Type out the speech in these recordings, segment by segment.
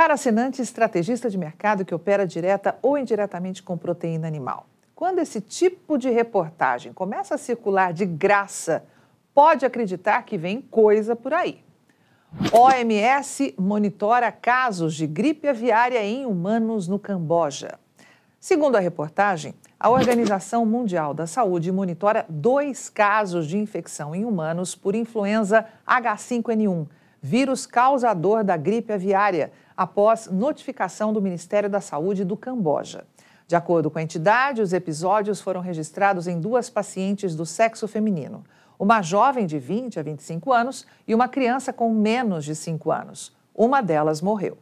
Para assinante estrategista de mercado que opera direta ou indiretamente com proteína animal. Quando esse tipo de reportagem começa a circular de graça, pode acreditar que vem coisa por aí. OMS monitora casos de gripe aviária em humanos no Camboja. Segundo a reportagem, a Organização Mundial da Saúde monitora dois casos de infecção em humanos por influenza H5N1, vírus causador da gripe aviária, após notificação do Ministério da Saúde do Camboja. De acordo com a entidade, os episódios foram registrados em duas pacientes do sexo feminino uma jovem de 20 a 25 anos e uma criança com menos de 5 anos. Uma delas morreu.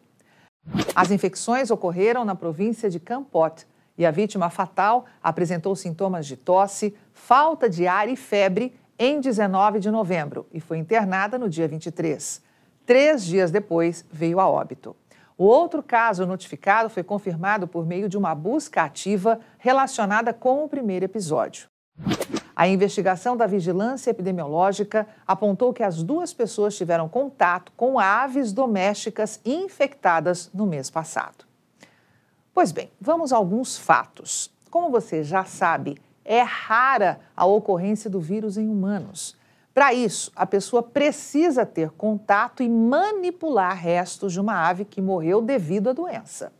As infecções ocorreram na província de Kampot e a vítima fatal apresentou sintomas de tosse, falta de ar e febre em 19 de novembro e foi internada no dia 23. Três dias depois, veio a óbito. O outro caso notificado foi confirmado por meio de uma busca ativa relacionada com o primeiro episódio. A investigação da vigilância epidemiológica apontou que as duas pessoas tiveram contato com aves domésticas infectadas no mês passado. Pois bem, vamos a alguns fatos. Como você já sabe, é rara a ocorrência do vírus em humanos. Para isso, a pessoa precisa ter contato e manipular restos de uma ave que morreu devido à doença.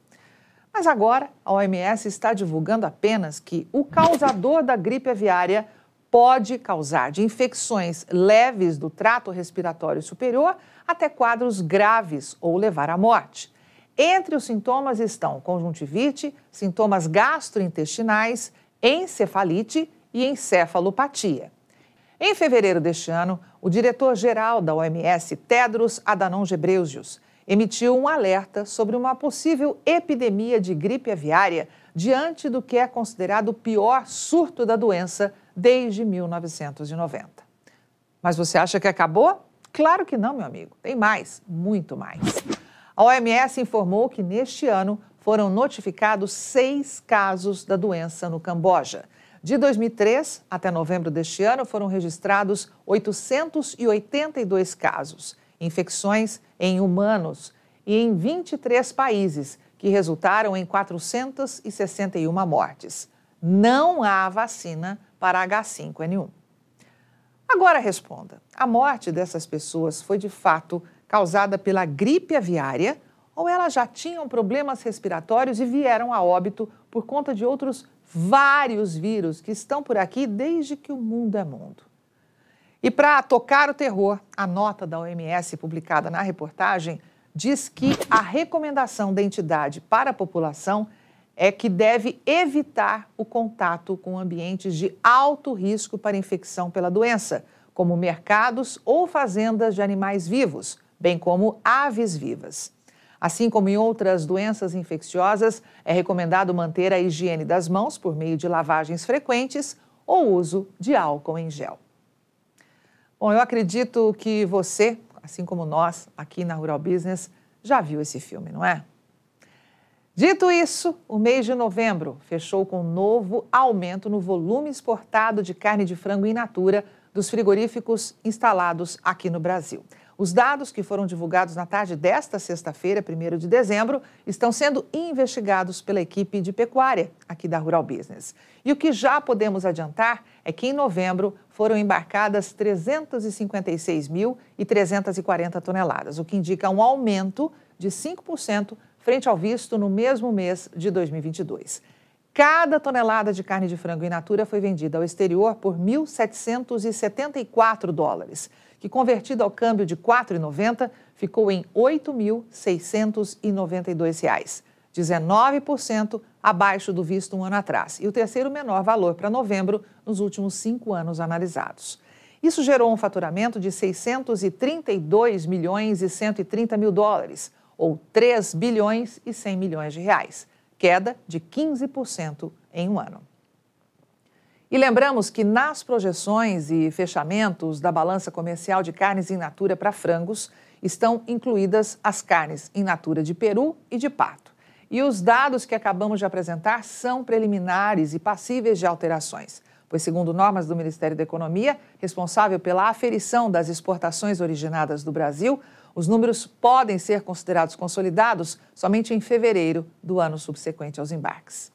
Mas agora, a OMS está divulgando apenas que o causador da gripe aviária pode causar de infecções leves do trato respiratório superior até quadros graves ou levar à morte. Entre os sintomas estão conjuntivite, sintomas gastrointestinais, encefalite e encefalopatia. Em fevereiro deste ano, o diretor-geral da OMS, Tedros Adhanom Ghebreyesus, emitiu um alerta sobre uma possível epidemia de gripe aviária diante do que é considerado o pior surto da doença desde 1990. Mas você acha que acabou? Claro que não, meu amigo. Tem mais, muito mais. A OMS informou que neste ano foram notificados seis casos da doença no Camboja. De 2003 até novembro deste ano foram registrados 882 casos, infecções em humanos e em 23 países, que resultaram em 461 mortes. Não há vacina para H5N1. Agora responda: a morte dessas pessoas foi de fato causada pela gripe aviária ou elas já tinham problemas respiratórios e vieram a óbito por conta de outros vários vírus que estão por aqui desde que o mundo é mundo? E para tocar o terror, a nota da OMS publicada na reportagem diz que a recomendação da entidade para a população é que deve evitar o contato com ambientes de alto risco para infecção pela doença, como mercados ou fazendas de animais vivos, bem como aves vivas. Assim como em outras doenças infecciosas, é recomendado manter a higiene das mãos por meio de lavagens frequentes ou uso de álcool em gel. Bom, eu acredito que você, assim como nós aqui na Rural Business, já viu esse filme, não é? Dito isso, o mês de novembro fechou com um novo aumento no volume exportado de carne de frango in natura dos frigoríficos instalados aqui no Brasil. Os dados que foram divulgados na tarde desta sexta-feira, 1 de dezembro, estão sendo investigados pela equipe de pecuária aqui da Rural Business. E o que já podemos adiantar é que em novembro foram embarcadas 356.340 toneladas, o que indica um aumento de 5% frente ao visto no mesmo mês de 2022. Cada tonelada de carne de frango in natura foi vendida ao exterior por 1.774 dólares, que convertido ao câmbio de R$ 4,90 ficou em R$ 8.692, 19% abaixo do visto um ano atrás, e o terceiro menor valor para novembro nos últimos cinco anos analisados. Isso gerou um faturamento de 632 milhões e 130 mil dólares, ou 3 bilhões e 100 milhões de reais, queda de 15% em um ano. E lembramos que nas projeções e fechamentos da balança comercial de carnes in natura para frangos estão incluídas as carnes in natura de peru e de pato. E os dados que acabamos de apresentar são preliminares e passíveis de alterações, pois, segundo normas do Ministério da Economia, responsável pela aferição das exportações originadas do Brasil, Os números podem ser considerados consolidados somente em fevereiro do ano subsequente aos embarques.